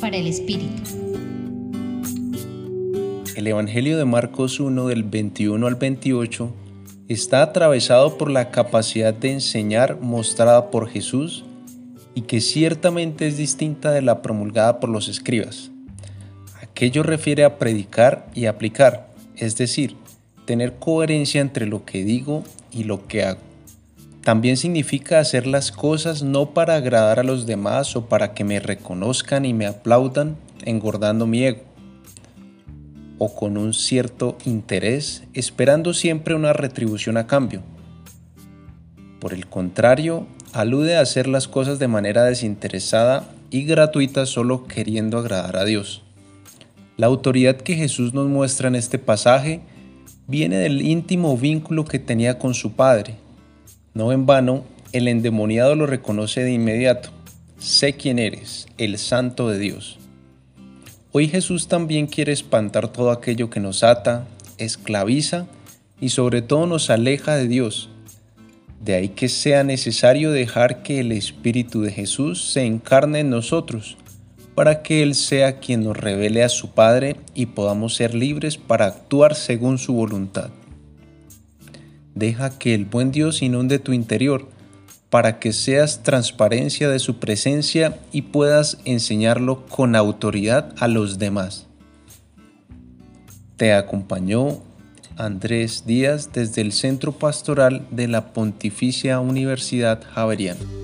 Para el Espíritu. El Evangelio de Marcos 1 del 21 al 28 está atravesado por la capacidad de enseñar mostrada por Jesús y que ciertamente es distinta de la promulgada por los escribas. Aquello refiere a predicar y aplicar, es decir, tener coherencia entre lo que digo y lo que hago. También significa hacer las cosas no para agradar a los demás o para que me reconozcan y me aplaudan engordando mi ego, o con un cierto interés esperando siempre una retribución a cambio. Por el contrario, alude a hacer las cosas de manera desinteresada y gratuita solo queriendo agradar a Dios. La autoridad que Jesús nos muestra en este pasaje viene del íntimo vínculo que tenía con su Padre. No en vano, el endemoniado lo reconoce de inmediato. Sé quién eres, el Santo de Dios. Hoy Jesús también quiere espantar todo aquello que nos ata, esclaviza y sobre todo nos aleja de Dios de ahí que sea necesario dejar que el Espíritu de Jesús se encarne en nosotros, para que Él sea quien nos revele a su Padre y podamos ser libres para actuar según su voluntad. Deja que el buen Dios inunde tu interior, para que seas transparencia de su presencia y puedas enseñarlo con autoridad a los demás. Te acompañó Andrés Díaz desde el Centro Pastoral de la Pontificia Universidad Javeriana.